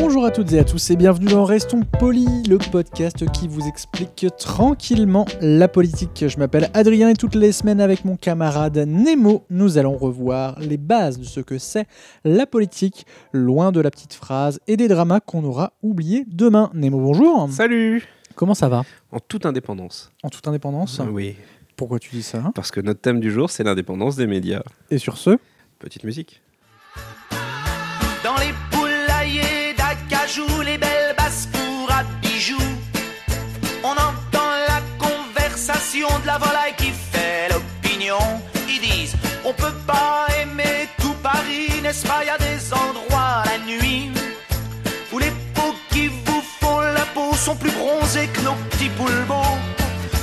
Bonjour à toutes et à tous et bienvenue dans Restons Polis, le podcast qui vous explique tranquillement la politique. Je m'appelle Adrien et toutes les semaines avec mon camarade Nemo, nous allons revoir les bases de ce que c'est la politique, loin de la petite phrase et des dramas qu'on aura oubliés demain. Nemo, bonjour. Salut Comment ça va? En toute indépendance. En toute indépendance? Oui, Pourquoi tu dis ça? Parce que notre thème du jour, c'est l'indépendance des médias. Et sur ce, Petite musique. Conversation de la volaille qui fait l'opinion. Ils disent, on peut pas aimer tout Paris, n'est-ce pas, y a des endroits la nuit où les peaux qui vous font la peau sont plus bronzées que nos petits poules beaux.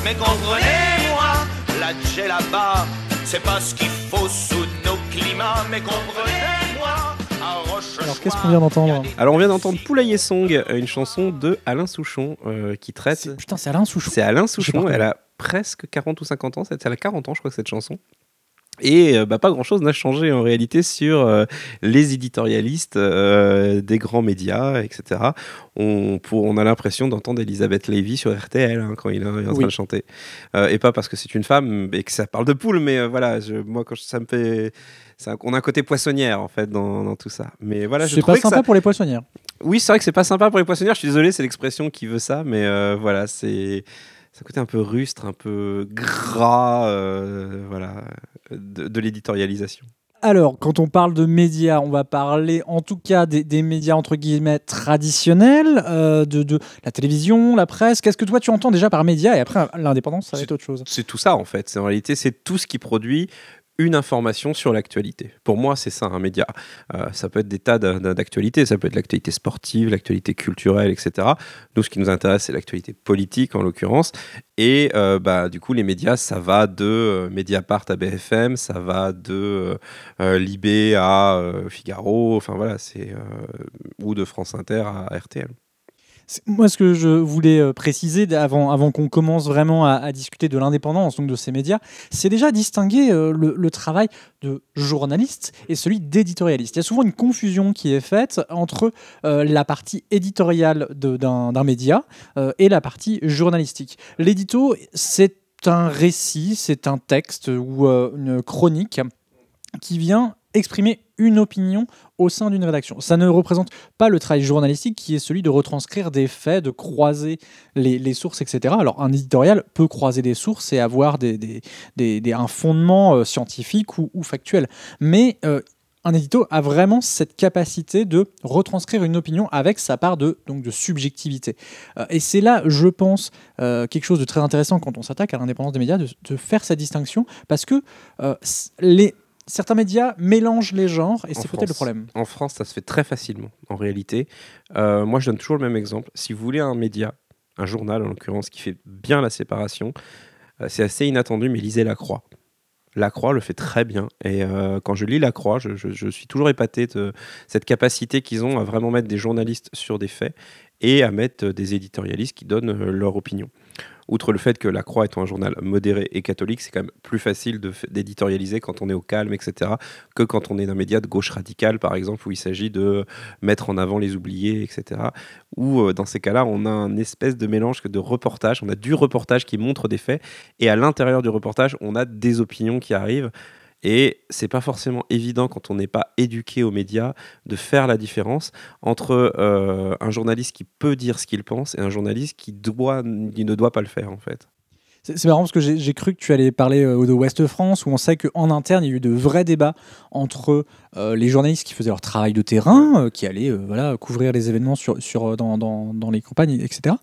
Mais comprenez-moi, la là-bas, c'est pas ce qu'il faut sous nos climats, mais alors qu'est-ce qu'on vient d'entendre Alors, on vient d'entendre Poulailler Song, une chanson de Alain Souchon euh, qui traite. Putain, c'est Alain Souchon. C'est Alain Souchon, elle a presque 40 ou 50 ans, c'est- elle a 40 ans, je crois, cette chanson. Et euh, bah, pas grand-chose n'a changé en réalité sur euh, les éditorialistes euh, des grands médias, etc. On, pour, on a l'impression d'entendre Elisabeth Lévy sur RTL hein, quand il est en train de chanter. Euh, et pas parce que c'est une femme et que ça parle de poule, mais voilà, je- moi, quand je- ça me fait. ça- on a un côté poissonnière en fait dans, dans tout ça. Mais voilà, je c'est pas que sympa ça, pour les poissonnières. oui, c'est vrai que c'est pas sympa pour les poissonnières. Je suis désolé, c'est l'expression qui veut ça, mais voilà, c'est un côté un peu rustre, un peu gras, euh, voilà, de, de l'éditorialisation. Alors, quand on parle de médias, on va parler en tout cas des, des médias entre guillemets traditionnels, euh, de, de la télévision, la presse. Qu'est-ce que toi tu entends déjà par médias et après l'indépendance, ça va être autre chose. C'est tout ça en fait. En réalité, c'est tout ce qui produit une information sur l'actualité. Pour moi, c'est ça un média. Euh, ça peut être des tas d'a- d'a- d'actualités, ça peut être l'actualité sportive, l'actualité culturelle, etc. Nous, ce qui nous intéresse, c'est l'actualité politique en l'occurrence. Et euh, bah, du coup, les médias, ça va de euh, Mediapart à BFM, ça va de Libé à Figaro, enfin voilà, c'est ou de France Inter à RTL. Moi, ce que je voulais euh, préciser avant, qu'on commence vraiment à, discuter de l'indépendance donc de ces médias, c'est déjà distinguer euh, le, travail de journaliste et celui d'éditorialiste. Il y a souvent une confusion qui est faite entre euh, la partie éditoriale d'un média et la partie journalistique. L'édito, c'est un récit, c'est un texte ou une chronique qui vient exprimer une opinion au sein d'une rédaction. Ça ne représente pas le travail journalistique qui est celui de retranscrire des faits, de croiser les, sources, etc. Alors un éditorial peut croiser des sources et avoir des, un fondement euh, scientifique ou, factuel. Mais euh, un édito a vraiment cette capacité de retranscrire une opinion avec sa part de, donc de subjectivité. Euh, et c'est là, je pense, quelque chose de très intéressant quand on s'attaque à l'indépendance des médias, de, faire cette distinction, parce que les, certains médias mélangent les genres, et c'est peut-être le problème. En France, ça se fait très facilement, en réalité. Euh, moi, je donne toujours le même exemple. Si vous voulez un média, un journal en l'occurrence, qui fait bien la séparation, euh, c'est assez inattendu, mais lisez La Croix. La Croix le fait très bien. Et euh, quand je lis La Croix, je, je- je suis toujours épaté de cette capacité qu'ils ont à vraiment mettre des journalistes sur des faits et à mettre des éditorialistes qui donnent leur opinion. Outre le fait que La Croix étant un journal modéré et catholique, c'est quand même plus facile d'éditorialiser quand on est au calme, etc., que quand on est d'un média de gauche radicale, par exemple, où il s'agit de mettre en avant les oubliés, etc. Ou euh, dans ces cas-là, on a un espèce de mélange de reportage. On a du reportage qui montre des faits, et à l'intérieur du reportage, on a des opinions qui arrivent. Et c'est pas forcément évident quand on n'est pas éduqué aux médias de faire la différence entre euh, un journaliste qui peut dire ce qu'il pense et un journaliste qui doit, qui ne doit pas le faire en fait. C'est marrant parce que j'ai j'ai cru que tu allais parler euh, de Ouest France, où on sait qu'en interne, il y a eu de vrais débats entre euh, les journalistes qui faisaient leur travail de terrain, euh, qui allaient euh, voilà, couvrir les événements sur, sur, dans, dans, dans les campagnes, etc.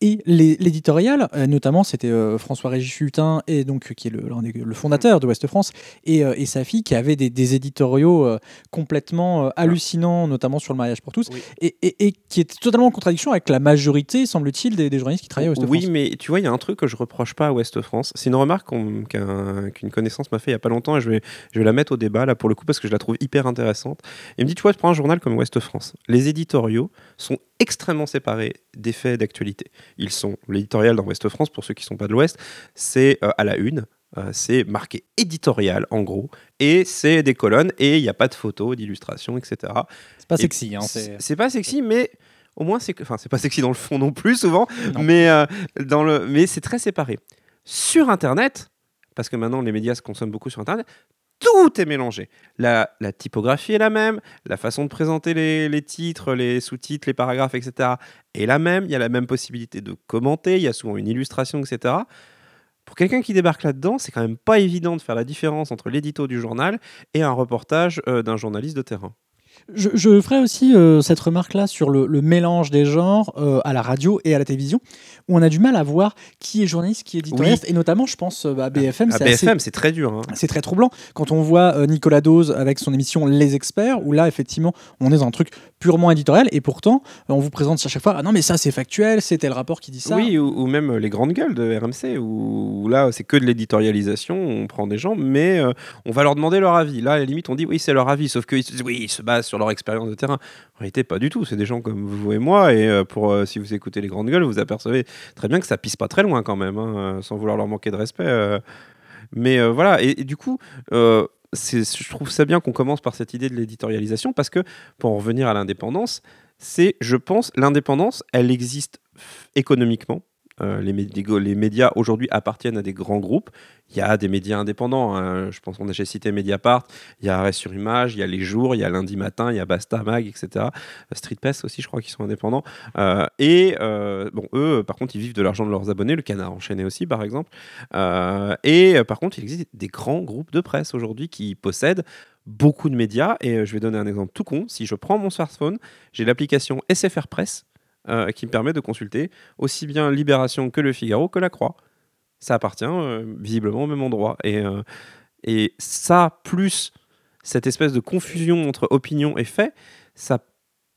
Et l'éditorial, notamment, c'était euh, François-Régis Hutin, et donc, qui est le, le fondateur de Ouest France, et, et sa fille, qui avait des, des éditoriaux complètement euh, hallucinants, notamment sur le mariage pour tous, Oui. et, et- et qui était totalement en contradiction avec la majorité, semble-t-il, des, des journalistes qui travaillaient à Ouest Oui, France. mais tu vois, il y a un truc que je reproche pas à Ouest France. C'est une remarque qu'une connaissance m'a fait il y a pas longtemps et je vais, je vais la mettre au débat là pour le coup parce que je la trouve hyper intéressante. Il me dit, tu vois, tu prends un journal comme Ouest France. Les éditoriaux sont extrêmement séparés des faits d'actualité. Ils sont l'éditorial dans Ouest France pour ceux qui sont pas de l'Ouest, c'est euh, à la une. euh, c'est marqué éditorial en gros et c'est des colonnes et il n'y a pas de photos, d'illustrations, etc. C'est pas Et sexy. Hein, c'est pas sexy, mais au moins c'est que- enfin c'est pas sexy dans le fond non plus souvent, Non. mais euh, dans le mais c'est très séparé. Sur Internet, parce que maintenant les médias se consomment beaucoup sur Internet, tout est mélangé. La, typographie est la même, la façon de présenter les, les titres, les sous-titres, les paragraphes, etc. est la même. Il y a la même possibilité de commenter. Il y a souvent une illustration, etc. Pour quelqu'un qui débarque là-dedans, c'est quand même pas évident de faire la différence entre l'édito du journal et un reportage euh, d'un journaliste de terrain. Je, je ferai aussi euh, cette remarque-là sur le, le mélange des genres euh, à la radio et à la télévision, où on a du mal à voir qui est journaliste, qui est éditorialiste, et notamment, je pense, euh, à BFM, À BFM, c'est très dur. hein. c'est très troublant quand on voit euh, Nicolas Dose avec son émission Les Experts, où là, effectivement, on est dans un truc purement éditorial, et pourtant, euh, on vous présente à chaque fois, ah non, mais ça, c'est factuel, c'était le rapport qui dit ça. Oui, ou, même les grandes gueules de RMC, où, là, c'est que de l'éditorialisation, on prend des gens, mais euh, on va leur demander leur avis. Là, à la limite, on dit oui, c'est leur avis, sauf qu'ils oui, ils se basent sur leur expérience de terrain. En réalité, pas du tout. C'est des gens comme vous et moi, et euh, pour euh, si vous écoutez les grandes gueules, vous apercevez très bien que ça pisse pas très loin quand même, hein, euh, sans vouloir leur manquer de respect. euh. Mais euh, voilà, et, du coup, euh, je trouve ça bien qu'on commence par cette idée de l'éditorialisation, parce que pour en revenir à l'indépendance, c'est, je pense, l'indépendance, elle existe économiquement. Euh, les, médi- les médias aujourd'hui appartiennent à des grands groupes. Il y a des médias indépendants. hein. Je pense qu'on a déjà cité Mediapart. Il y a Arrêt sur Image, il y a Les Jours, il y a Lundi Matin, il y a Basta Mag, etc. Euh, Street Press aussi, je crois qu'ils sont indépendants. Euh, et bon, eux, par contre, ils vivent de l'argent de leurs abonnés. Le Canard enchaîné aussi, par exemple. Et par contre, il existe des grands groupes de presse aujourd'hui qui possèdent beaucoup de médias. Et je vais donner un exemple tout con. Si je prends mon smartphone, j'ai l'application SFR Press euh, qui me permet de consulter aussi bien Libération que Le Figaro que La Croix. Ça appartient euh, visiblement au même endroit. Et, euh, et ça, plus cette espèce de confusion entre opinion et fait, ça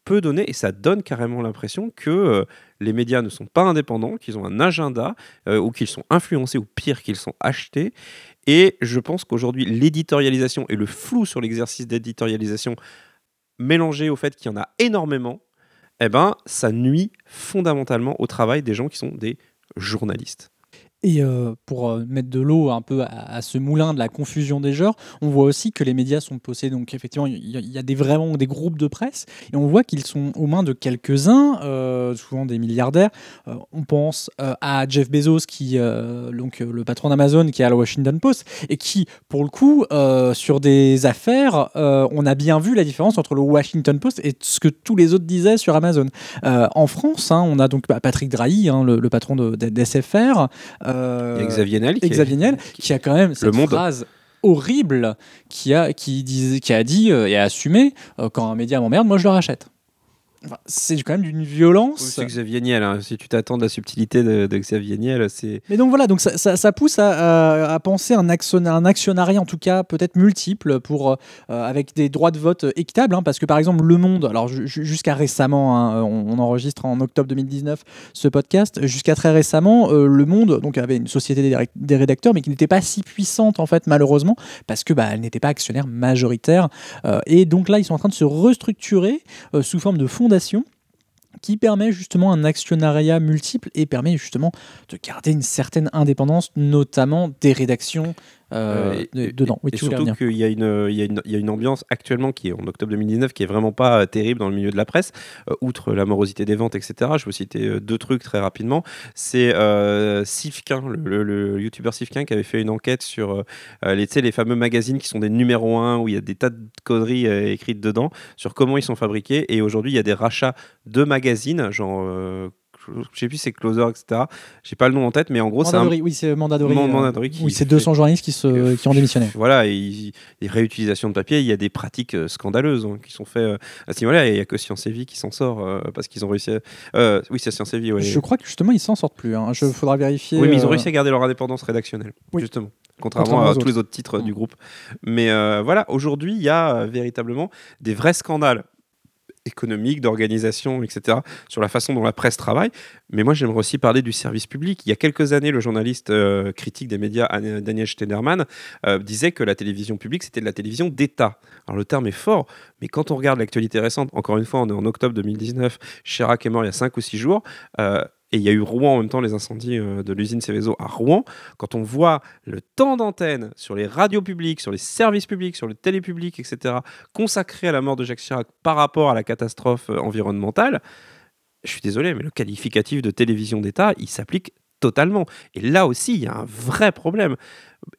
peut donner, et ça donne carrément l'impression que les médias ne sont pas indépendants, qu'ils ont un agenda, ou qu'ils sont influencés, ou pire, qu'ils sont achetés. Et je pense qu'aujourd'hui, l'éditorialisation et le flou sur l'exercice d'éditorialisation, mélangé au fait qu'il y en a énormément, eh ben, ça nuit fondamentalement au travail des gens qui sont des journalistes. Et euh, pour euh, mettre de l'eau un peu à, ce moulin de la confusion des genres, on voit aussi que les médias sont possédés. Donc effectivement, il y, a- des, vraiment des groupes de presse et on voit qu'ils sont aux mains de quelques-uns, euh, souvent des milliardaires. On pense à Jeff Bezos, qui, donc le patron d'Amazon, qui est à la Washington Post et qui, pour le coup, sur des affaires, on a bien vu la différence entre le Washington Post et ce que tous les autres disaient sur Amazon. En France, hein, on a donc bah, Patrick Drahi, hein, le, patron de, de- d'SFR. Euh, Xavier Niel qui Xavier Niel, qui a quand même cette Monde. phrase horrible qui a, qui, disait- qui a dit euh, et a assumé euh, quand un média m'emmerde, moi je le rachète. Enfin, c'est quand même d'une Oui, violence. c'est Xavier Niel. hein. Si tu t'attends de la subtilité de, de Xavier Niel, c'est. Mais donc voilà, donc ça, ça- ça pousse à, à- à penser un, action, un actionnariat en tout cas peut-être multiple pour euh, avec des droits de vote équitables, hein, parce que par exemple Le Monde, alors ju- ju- jusqu'à récemment, hein, on, on enregistre en octobre 2019 ce podcast, jusqu'à très récemment, euh, Le Monde donc avait une société des, des rédacteurs, mais qui n'était pas si puissante en fait malheureusement, parce que bah, elle n'était pas actionnaire majoritaire, Euh, et donc là ils sont en train de se restructurer sous forme de qui permet justement un actionnariat multiple et permet justement de garder une certaine indépendance, notamment des rédactions euh, Euh, et- dedans. Oui, et tu surtout qu'il y, a une- il y, y a une ambiance actuellement qui est en octobre 2019 qui est vraiment pas euh, terrible dans le milieu de la presse, euh, outre la morosité des ventes, etc. Je vais citer deux trucs très rapidement. C'est Sifkin, le, le, le youtubeur Sifkin, qui avait fait une enquête sur les, les fameux magazines qui sont des numéros 1 où il y a des tas de conneries écrites dedans sur comment ils sont fabriqués. Et aujourd'hui, il y a des rachats de magazines, genre. Je sais plus c'est Closer, etc. J'ai pas le nom en tête, mais en gros, c'est un. Oui, c'est Mandadori. Man- euh, qui oui, c'est fait- 200 journalistes qui, se, qui ont démissionné. Voilà, et il- les réutilisations de papier, il y a des pratiques euh, scandaleuses hein, qui sont faites euh, à ce niveau-là, et il n'y a que Science et Vie qui s'en sort euh, parce qu'ils ont réussi à... euh, oui, c'est Science et Vie, ouais. Je crois que justement, ils s'en sortent plus. Hein. Je faudra vérifier. Oui, mais ils ont réussi à garder leur indépendance rédactionnelle, Oui. justement. Contrairement, Contrairement à tous les autres titres du Mm. groupe. Mais euh, voilà, aujourd'hui, il y a euh, véritablement des vrais scandales économiques, d'organisation, etc., sur la façon dont la presse travaille. Mais moi, j'aimerais aussi parler du service public. Il y a quelques années, le journaliste euh, critique des médias, Daniel Steinerman, euh, disait que la télévision publique, c'était de la télévision d'État. Alors, le terme est fort, mais quand on regarde l'actualité récente, encore une fois, on est en octobre 2019, Chirac est mort il y a 5 ou 6 jours, euh, et il y a eu Rouen en même temps, les incendies euh, de l'usine Céveso à Rouen. Quand on voit le temps d'antenne sur les radios publiques, sur les services publics, sur le télépublic, etc., consacré à la mort de Jacques Chirac par rapport à la catastrophe euh, environnementale, je suis désolé, mais le qualificatif de télévision d'État, il s'applique totalement. Et là aussi, il y a un vrai problème.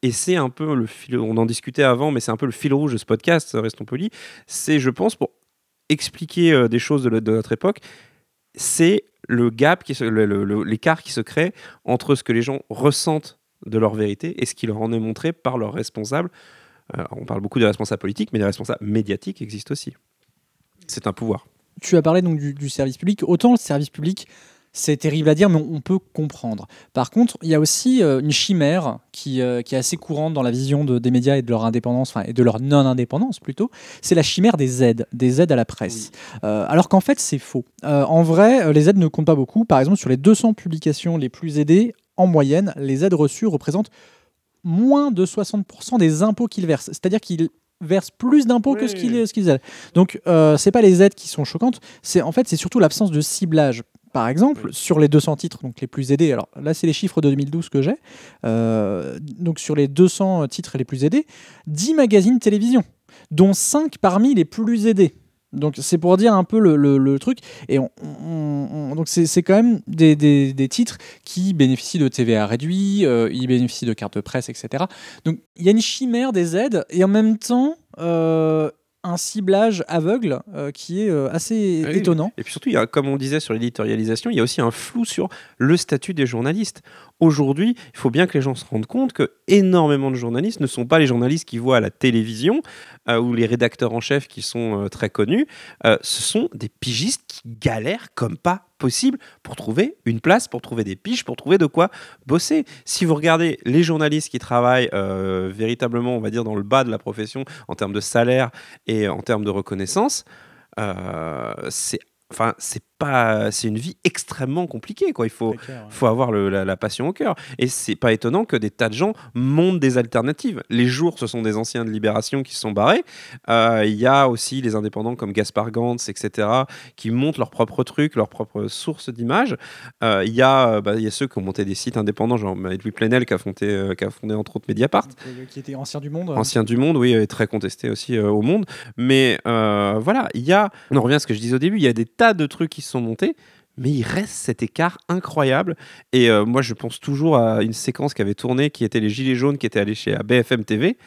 Et c'est un peu le fil, on en discutait avant, mais c'est un peu le fil rouge de ce podcast, euh, restons polis. C'est, je pense, pour expliquer des choses de notre époque, c'est le gap, l'écart qui se crée entre ce que les gens ressentent de leur vérité et ce qui leur en est montré par leurs responsables. Euh, on parle beaucoup des responsables politiques, mais les responsables médiatiques existent aussi. C'est un pouvoir. Tu as parlé donc du, du service public. Autant le service public, c'est terrible à dire, mais on, peut comprendre. Par contre, il y a aussi euh, une chimère qui, euh, qui est assez courante dans la vision de- des médias et de leur indépendance, enfin, et de leur non-indépendance plutôt. C'est la chimère des aides, des aides à la presse. Euh, alors qu'en fait, c'est faux. En vrai, les aides ne comptent pas beaucoup. Par exemple, sur les 200 publications les plus aidées, en moyenne, les aides reçues représentent moins de 60% des impôts qu'ils versent. C'est-à-dire qu'ils versent plus d'impôts que ce qu'ils ce aident. Donc, euh, c'est pas les aides qui sont choquantes, c'est en fait c'est surtout l'absence de ciblage. Par exemple, sur les 200 titres donc les plus aidés, alors là c'est les chiffres de 2012 que j'ai, euh, donc sur les 200 titres les plus aidés, 10 magazines télévision, dont 5 parmi les plus aidés. Donc c'est pour dire un peu le, le- le truc. Et on, on- on- donc c'est c'est quand même des, des- des titres qui bénéficient de TVA réduit, euh, ils bénéficient de cartes de presse, etc. Donc il y a une chimère des aides et en même temps euh, un ciblage aveugle euh, qui est euh, assez Ah oui. étonnant. Et puis surtout, il y a, comme on disait sur l'éditorialisation, il y a aussi un flou sur le statut des journalistes. Aujourd'hui, il faut bien que les gens se rendent compte que énormément de journalistes ne sont pas les journalistes qui voient à la télévision euh, ou les rédacteurs en chef qui sont très connus. Ce sont des pigistes qui galèrent comme pas possible pour trouver une place, pour trouver des piges, pour trouver de quoi bosser. Si vous regardez les journalistes qui travaillent euh, véritablement, on va dire, dans le bas de la profession en termes de salaire et en termes de reconnaissance, euh, c'est enfin c'est pas c'est une vie extrêmement compliquée quoi. Il faut faut avoir le- la, la passion au cœur. Et c'est pas étonnant que des tas de gens montent des alternatives. Les jours ce sont des anciens de libération qui se sont barrés. Euh, il y a aussi les indépendants comme Gaspard Gantz etc qui montent leurs propres trucs leurs propres sources d'images. Euh, il y a euh, bah, il y a ceux qui ont monté des sites indépendants genre Louis Plenel qui a fondé euh, qui a fondé entre autres Mediapart. Qui était ancien du monde. ancien du monde, oui, et très contesté aussi au monde. Mais voilà, il y a, on en revient à ce que je disais au début, il y a des tas de trucs qui se sont montés. Mais il reste cet écart incroyable. Et euh, moi, je pense toujours à une séquence qui avait tourné, qui était les Gilets jaunes, qui étaient allés chez BFM TV.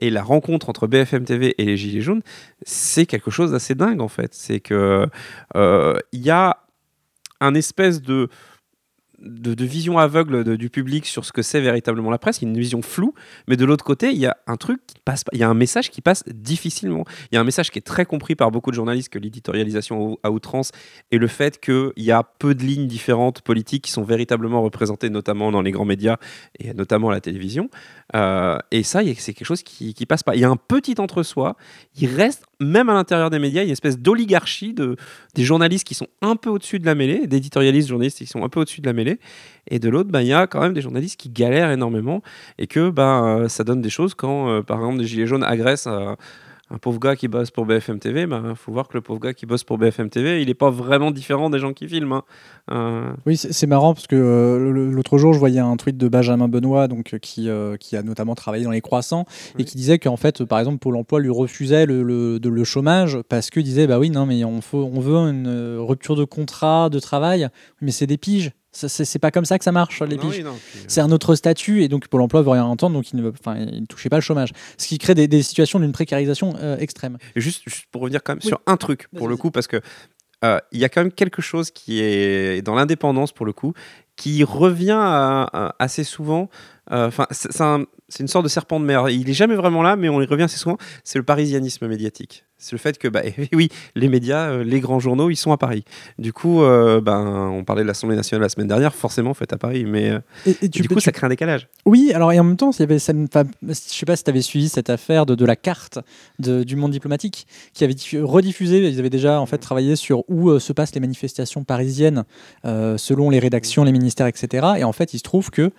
Et la rencontre entre BFM TV et les Gilets jaunes, c'est quelque chose d'assez dingue, en fait. C'est que euh, il y a un espèce de, de, vision aveugle du public sur ce que c'est véritablement la presse. Il y a une vision floue. Mais de l'autre côté, il y a un truc qui passe pas. Il y a un message qui passe difficilement. Il y a un message qui est très compris par beaucoup de journalistes que l'éditorialisation à outrance et le fait qu'il y a peu de lignes différentes politiques qui sont véritablement représentées, notamment dans les grands médias et notamment à la télévision. Euh, et ça, c'est quelque chose qui, qui passe pas. Il y a un petit entre-soi. Il reste, même à l'intérieur des médias, il y a une espèce d'oligarchie de, des journalistes qui sont un peu au-dessus de la mêlée, d'éditorialistes journalistes qui sont un peu au-dessus de la mêlée. Et de l'autre, bah, il y a quand même des journalistes qui galèrent énormément et que bah, euh, ça donne des choses quand, euh, par exemple, des Gilets jaunes agressent euh, un pauvre gars qui bosse pour BFM TV. Il faut voir que le pauvre gars qui bosse pour BFM TV, il n'est pas vraiment différent des gens qui filment. hein. Euh, Oui, c'est marrant parce que euh, l'autre jour, je voyais un tweet de Benjamin Benoît, donc euh, qui, euh, qui a notamment travaillé dans les croissants et qui disait qu'en fait, par exemple, Pôle Emploi lui refusait le, le, de- le chômage parce qu'il disait bah oui, non, mais on, faut, on veut une rupture de contrat de travail, mais c'est des piges. C'est pas comme ça que ça marche, les piges. oui, non, puis, euh, C'est un autre statut et donc Pôle emploi veut rien entendre, donc il ne, il ne touchait pas le chômage. Ce qui crée des, des situations d'une précarisation euh, extrême. Et juste, juste pour revenir quand même Oui. sur un truc, pour le coup, parce que euh, il y a quand même quelque chose qui est dans l'indépendance pour le coup, qui revient à- à- assez souvent. Enfin, c'est c'est un- c'est une sorte de serpent de mer. Il est jamais vraiment là, mais on y revient assez souvent. C'est le parisianisme médiatique. C'est le fait que, bah, oui, les médias, euh, les grands journaux, ils sont à Paris. Du coup, euh, ben, on parlait de l'Assemblée nationale la semaine dernière, forcément, fait à Paris, mais euh, Et, et tu du coup, tu- ça crée un décalage. Oui, alors et en même temps, il y avait, ça je sais pas si tu avais suivi cette affaire de, de la carte de- du monde diplomatique qui avait diffu- rediffusé, ils avaient déjà en fait travaillé sur où euh, se passent les manifestations parisiennes euh, selon les rédactions, les ministères, etc. Et en fait, il se trouve que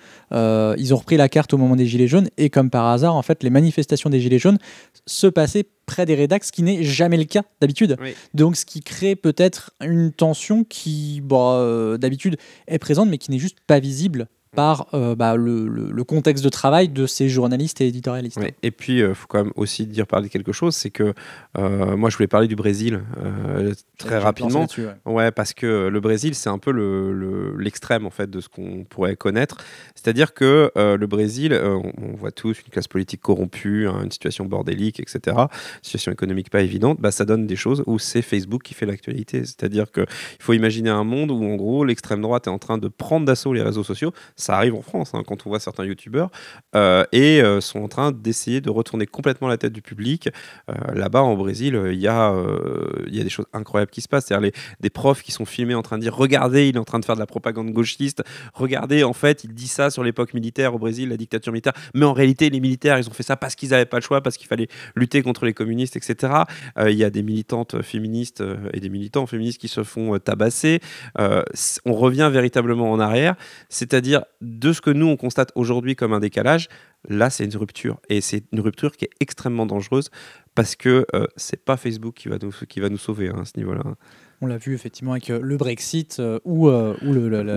ils ont repris la carte au moment des Gilets jaunes et comme par hasard, en fait, les manifestations des Gilets jaunes se passaient près des rédacs, ce qui n'est jamais le cas d'habitude. Oui. Donc, ce qui crée peut-être une tension qui, bah, euh, d'habitude, est présente, mais qui n'est juste pas visible par euh, bah, le, le- le contexte de travail de ces journalistes et éditorialistes. Ouais. Et puis, il faut quand même aussi dire parler de quelque chose, c'est que euh, moi, je voulais parler du Brésil euh, très rapidement. ouais. Ouais, parce que le Brésil, c'est un peu le- le- l'extrême en fait de ce qu'on pourrait connaître. C'est-à-dire que euh, le Brésil, euh, on, on voit tous une classe politique corrompue, hein, une situation bordélique, etc. Situation économique pas évidente. Bah, ça donne des choses où c'est Facebook qui fait l'actualité. C'est-à-dire que il faut imaginer un monde où en gros l'extrême droite est en train de prendre d'assaut les réseaux sociaux. Ça arrive en France hein, quand on voit certains youtubeurs euh, et euh, sont en train d'essayer de retourner complètement la tête du public. Euh, Là-bas en Brésil, il y a y a des choses incroyables qui se passent. C'est-à-dire des profs qui sont filmés en train de dire regardez il est en train de faire de la propagande gauchiste. Regardez en fait il dit ça sur l'époque militaire au Brésil la dictature militaire. Mais en réalité les militaires ils ont fait ça parce qu'ils n'avaient pas le choix parce qu'il fallait lutter contre les communistes etc il y a des militantes féministes et des militants féministes qui se font tabasser. On revient véritablement en arrière. C'est-à-dire de ce que nous on constate aujourd'hui comme un décalage là c'est une rupture et c'est une rupture qui est extrêmement dangereuse parce que euh, c'est pas Facebook qui va nous qui va nous sauver hein, à ce niveau-là On l'a vu effectivement avec euh, le Brexit euh, ou, euh, ou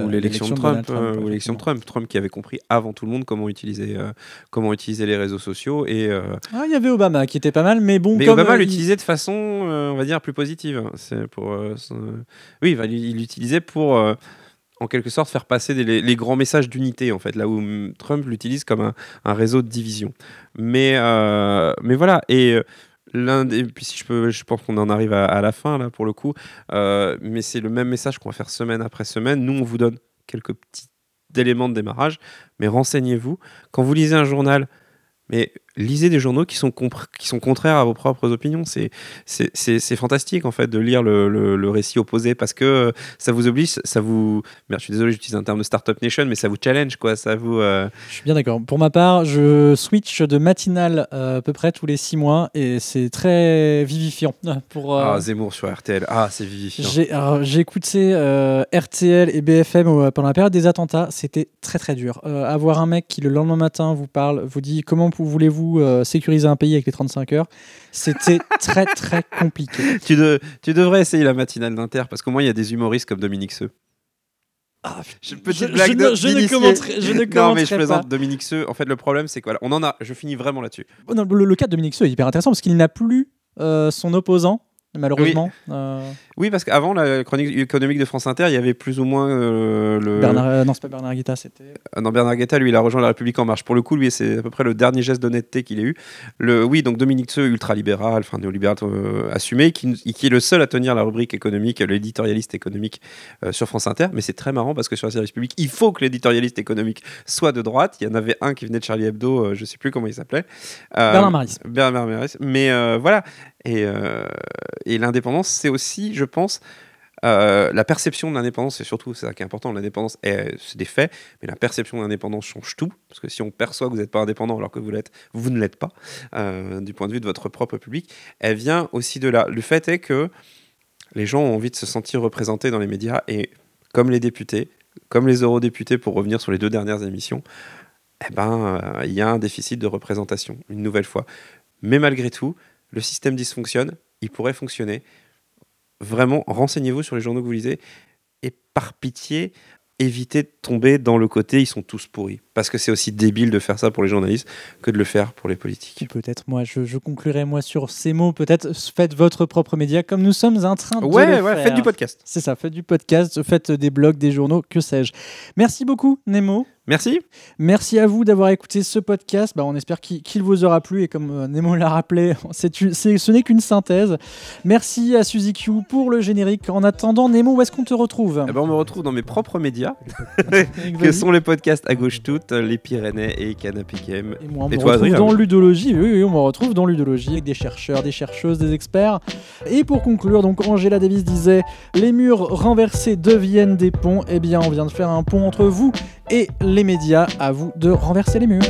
l'élection de Trump, ou l'élection de. Trump, Trump qui avait compris avant tout le monde comment utiliser, comment utiliser les réseaux sociaux et Ah, il y avait Obama qui était pas mal, mais bon, mais comme Obama il- l'utilisait de façon, on va dire, plus positive. C'est pour, oui, il l'utilisait pour, en quelque sorte, faire passer des- les, grands messages d'unité, en fait, là où Trump l'utilise comme un, réseau de division. Mais, euh, mais voilà, et euh, l'un des, puis si je peux, je pense qu'on en arrive à, à la fin là pour le coup, euh, mais c'est le même message qu'on va faire semaine après semaine. Nous, on vous donne quelques petits éléments de démarrage, mais renseignez-vous. Quand vous lisez un journal, mais lisez des journaux qui sont, qui sont contraires à vos propres opinions. C'est, fantastique en fait de lire le, le- le récit opposé parce que ça vous oblige, ça vous. Merde, je suis désolé, j'utilise un terme de Startup Nation, mais ça vous challenge quoi. Ça vous. euh, Je suis bien d'accord. Pour ma part, je switch de matinale euh, à peu près tous les six mois et c'est très vivifiant. Pour, euh, Ah, Zemmour sur RTL. Ah, c'est vivifiant. j'ai écouté RTL et BFM pendant la période des attentats. C'était très très dur. Avoir un mec qui le lendemain matin vous parle, vous dit comment pou- euh, sécuriser un pays avec les 35 heures, c'était très très compliqué. Tu, de- tu devrais essayer la matinale d'Inter parce qu'au moins il y a des humoristes comme Dominique Seux. Ah, Je, ne- je ne commenterai- je ne Non, mais je plaisante. pas. Dominique Seux. En fait, le problème, c'est que voilà, on en a. Je finis vraiment là-dessus. Oh non, le, le cas de Dominique Seux est hyper intéressant parce qu'il n'a plus euh, son opposant, malheureusement. Euh, Oui, parce qu'avant la chronique économique de France Inter, il y avait plus ou moins euh, le. Bernard, euh, non, c'est pas Bernard Guetta, c'était. Ah Non, Bernard Guetta, lui, il a rejoint La République En Marche. Pour le coup, lui, c'est à peu près le dernier geste d'honnêteté qu'il ait eu. Le, oui, donc Dominique Seux, ultra-libéral, enfin néolibéral euh, assumé, qui, qui est le seul à tenir la rubrique économique, l'éditorialiste économique sur France Inter. Mais c'est très marrant parce que sur la service public, il faut que l'éditorialiste économique soit de droite. Il y en avait un qui venait de Charlie Hebdo, je sais plus comment il s'appelait. Bernard Maris. Bernard Maris. Mais voilà. Et, et l'indépendance, c'est aussi, je pense, euh, la perception de l'indépendance, c'est surtout ça qui est important. L'indépendance, est- c'est des faits, mais la perception de l'indépendance change tout. Parce que si on perçoit que vous n'êtes pas indépendant alors que vous l'êtes, vous ne l'êtes pas, euh, du point de vue de votre propre public, elle vient aussi de là. Le fait est que les gens ont envie de se sentir représentés dans les médias et comme les députés, comme les eurodéputés, pour revenir sur les deux dernières émissions, eh ben, euh, il y a un déficit de représentation, une nouvelle fois. Mais malgré tout, le système dysfonctionne, il pourrait fonctionner. Vraiment, renseignez-vous sur les journaux que vous lisez et par pitié, évitez de tomber dans le côté ils sont tous pourris. Parce que c'est aussi débile de faire ça pour les journalistes que de le faire pour les politiques. Peut-être, moi, je, je conclurai moi sur ces mots. Peut-être faites votre propre média comme nous sommes en train de le ouais, faire. faites du podcast. C'est ça, faites du podcast, faites des blogs, des journaux, que sais-je. Merci beaucoup, Nemo. Merci. Merci à vous d'avoir écouté ce podcast. Bah, on espère qu'il vous aura plu et comme euh, Nemo l'a rappelé, une- ce n'est qu'une synthèse. Merci à Suzy Q pour le générique. En attendant, Nemo, où est-ce qu'on te retrouve? Eh ben, on me retrouve dans mes propres médias, que sont les podcasts à gauche toutes, les Pyrénées et Canapé Game. Et moi, on Et me toi, retrouve Adrien dans Ludologie. Oui, oui, on me retrouve dans Ludologie avec des chercheurs, des chercheuses, des experts. Et pour conclure, donc Angela Davis disait Les murs renversés deviennent des ponts. Eh bien, on vient de faire un pont entre vous et les médias. À vous de renverser les murs.